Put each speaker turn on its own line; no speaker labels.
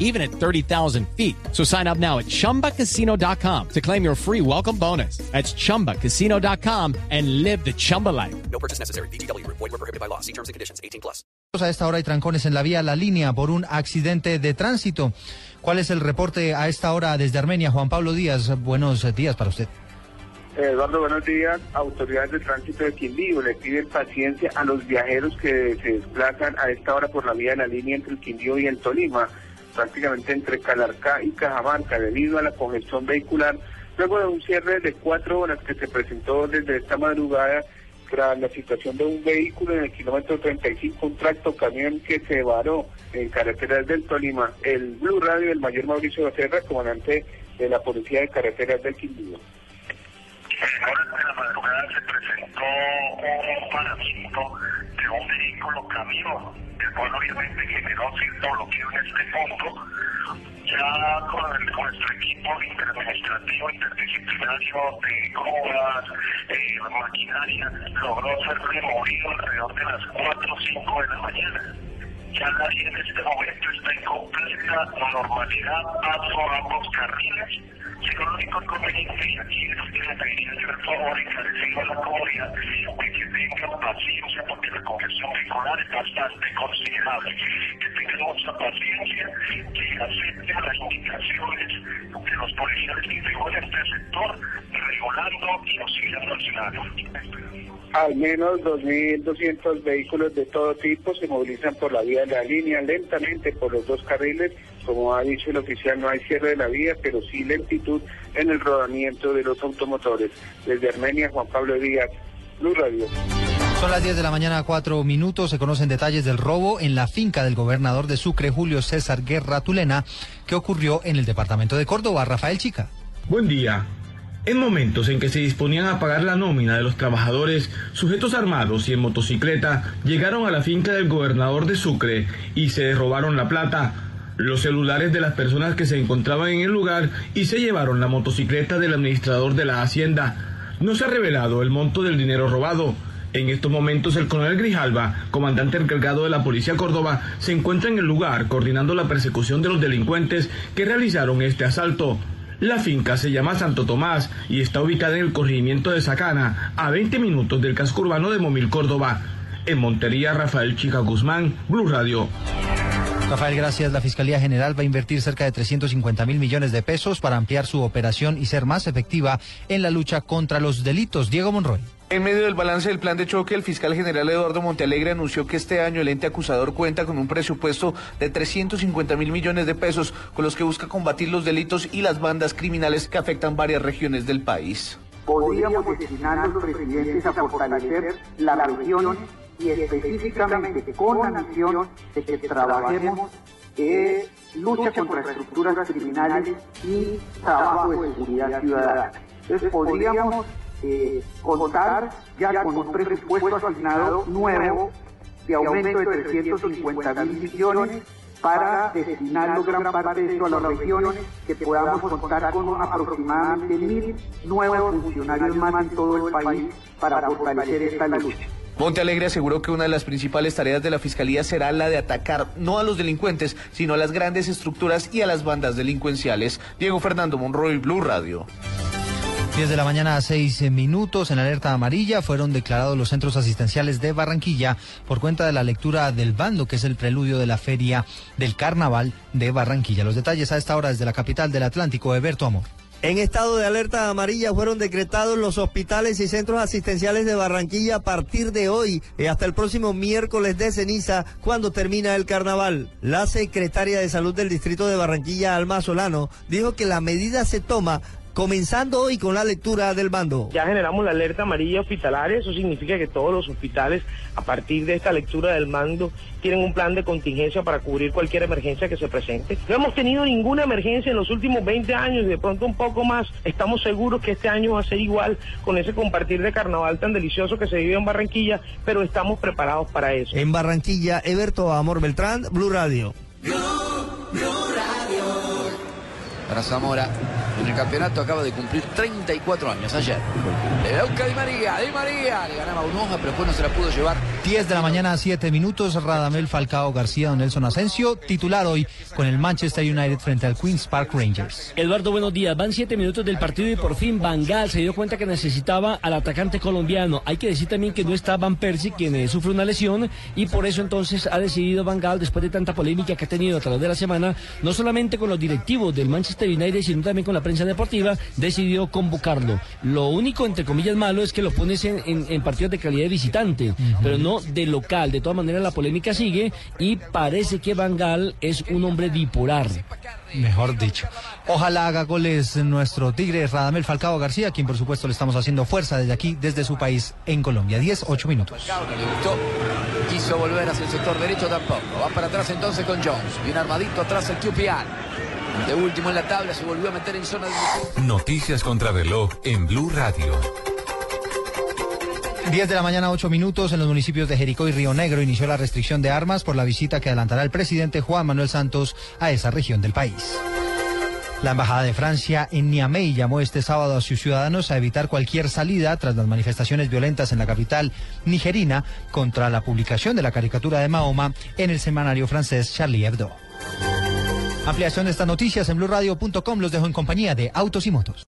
even at 30,000 feet. So sign up now at chumbacasino.com to claim your free welcome bonus. That's chumbacasino.com and live the Chumba life.
No purchase necessary. BGW. Void were prohibited by law. See terms and conditions. 18 plus.
A esta hora hay trancones en la vía La Línea por un accidente de tránsito. ¿Cuál es el reporte a esta hora desde Armenia? Juan Pablo Díaz, buenos días para usted.
Eduardo, buenos días. Autoridades de tránsito de Quindío le piden paciencia a los viajeros que se desplazan a esta hora por la vía de la línea entre el Quindío y el Tolima, prácticamente entre Calarcá y Cajamarca, debido a la congestión vehicular, luego de un cierre de cuatro horas que se presentó desde esta madrugada tras la situación de un vehículo en el kilómetro 35, un tracto camión que se varó en carreteras del Tolima. El Blue Radio, el mayor Mauricio Becerra, comandante de la Policía de Carreteras del Quindío.
Horas de la madrugada se presentó un de un camión, el cual obviamente generó cierto bloqueo en este punto. Ya con, nuestro equipo interadministrativo, interdisciplinario de grúas, eh, maquinaria, logró ser removido alrededor de las 4 o 5 de la mañana. Ya la vía en este momento está en completa normalidad, paso a ambos carriles. Si lo único inconveniente aquí es que le pediría yo el favor encarecido a la comunidad de que tengan paciencia porque la congestión vehicular es bastante considerable. Que tengan mucha paciencia, que acepten las indicaciones de los policiales que figuran este sector, regulando y auxiliando al ciudadano.
Al menos 2.200 vehículos de todo tipo se movilizan por la vía de la línea lentamente por los dos carriles. Como ha dicho el oficial, no hay cierre de la vía, pero sí lentitud en el rodamiento de los automotores. Desde Armenia, Juan Pablo Díaz, Blue Radio.
Son las 10 de la mañana, cuatro minutos. Se conocen detalles del robo en la finca del gobernador de Sucre, Julio César Guerra Tulena, que ocurrió en el departamento de Córdoba. Rafael Chica.
Buen día. En momentos en que se disponían a pagar la nómina de los trabajadores, sujetos armados y en motocicleta llegaron a la finca del gobernador de Sucre y se robaron la plata, los celulares de las personas que se encontraban en el lugar y se llevaron la motocicleta del administrador de la hacienda. No se ha revelado el monto del dinero robado. En estos momentos el coronel Grijalva, comandante encargado de la Policía Córdoba, se encuentra en el lugar coordinando la persecución de los delincuentes que realizaron este asalto. La finca se llama Santo Tomás y está ubicada en el corregimiento de Sacana, a 20 minutos del casco urbano de Momil, Córdoba. En Montería, Rafael Chica Guzmán, Blue Radio.
Rafael, gracias. La Fiscalía General va a invertir cerca de 350 mil millones de pesos para ampliar su operación y ser más efectiva en la lucha contra los delitos. Diego Monroy.
En medio del balance del plan de choque, el fiscal general Eduardo Montealegre anunció que este año el ente acusador cuenta con un presupuesto de 350 mil millones de pesos con los que busca combatir los delitos y las bandas criminales que afectan varias regiones del país.
Podríamos destinar los presidentes a fortalecer las regiones y específicamente con la misión de que trabajemos en lucha contra estructuras criminales y trabajo de seguridad ciudadana. Entonces podríamos eh, contar ya con un presupuesto asignado nuevo de aumento de 350 mil millones para destinarlo gran parte de eso a las regiones, que podamos contar con aproximadamente mil nuevos funcionarios más en todo el país para fortalecer esta lucha.
Monte Alegre aseguró que una de las principales tareas de la Fiscalía será la de atacar no a los delincuentes, sino a las grandes estructuras y a las bandas delincuenciales. Diego Fernando Monroy, Blue Radio.
10 de la mañana a 6 minutos en alerta amarilla fueron declarados los centros asistenciales de Barranquilla por cuenta de la lectura del bando, que es el preludio de la feria del carnaval de Barranquilla. Los detalles a esta hora desde la capital del Atlántico, Eberto Amor.
En estado de alerta amarilla fueron decretados los hospitales y centros asistenciales de Barranquilla a partir de hoy y hasta el próximo miércoles de ceniza cuando termina el carnaval. La secretaria de salud del distrito de Barranquilla, Alma Solano, dijo que la medida se toma comenzando hoy con la lectura del bando.
Ya generamos la alerta amarilla hospitalaria, eso significa que todos los hospitales a partir de esta lectura del mando tienen un plan de contingencia para cubrir cualquier emergencia que se presente. No hemos tenido ninguna emergencia en los últimos 20 años y de pronto un poco más. Estamos seguros que este año va a ser igual con ese compartir de carnaval tan delicioso que se vive en Barranquilla, pero estamos preparados para eso.
En Barranquilla, Eberto Amor Beltrán, Blue Radio.
Para Zamora, en el campeonato acaba de cumplir 34 años ayer. Le busca Di María, Di María, le ganaba un hoja, pero después no se la pudo llevar.
10 de la mañana, 7 minutos. Radamel Falcao García, Don Nelson Asensio, titular hoy con el Manchester United frente al Queen's Park Rangers.
Eduardo, buenos días. Van 7 minutos del partido y por fin Van Gaal se dio cuenta que necesitaba al atacante colombiano. Hay que decir también que no está Van Persie, quien eh, sufre una lesión, y por eso entonces ha decidido Van Gaal, después de tanta polémica que ha tenido a través de la semana, no solamente con los directivos del Manchester United, sino también con la prensa deportiva, decidió convocarlo. Lo único, entre comillas, malo es que lo pones en, en- en partidos de calidad de visitante, pero no de local. De todas maneras, la polémica sigue y parece que Van Gaal es un hombre bipolar.
Mejor dicho. Ojalá haga goles nuestro tigre Radamel Falcao García, quien por supuesto le estamos haciendo fuerza desde aquí, desde su país en Colombia. 10, 8 minutos.
Quiso volver hacia el sector derecho tampoco. Va para atrás entonces con Jones. Bien armadito atrás el QPR. De último en la tabla se volvió a meter en zona de...
Noticias contra reloj en Blue Radio.
10 de la mañana, 8 minutos. En los municipios de Jericó y Río Negro inició la restricción de armas por la visita que adelantará el presidente Juan Manuel Santos a esa región del país. La Embajada de Francia en Niamey llamó este sábado a sus ciudadanos a evitar cualquier salida tras las manifestaciones violentas en la capital nigerina contra la publicación de la caricatura de Mahoma en el semanario francés Charlie Hebdo. Ampliación de estas noticias en blueradio.com los dejo en compañía de Autos y Motos.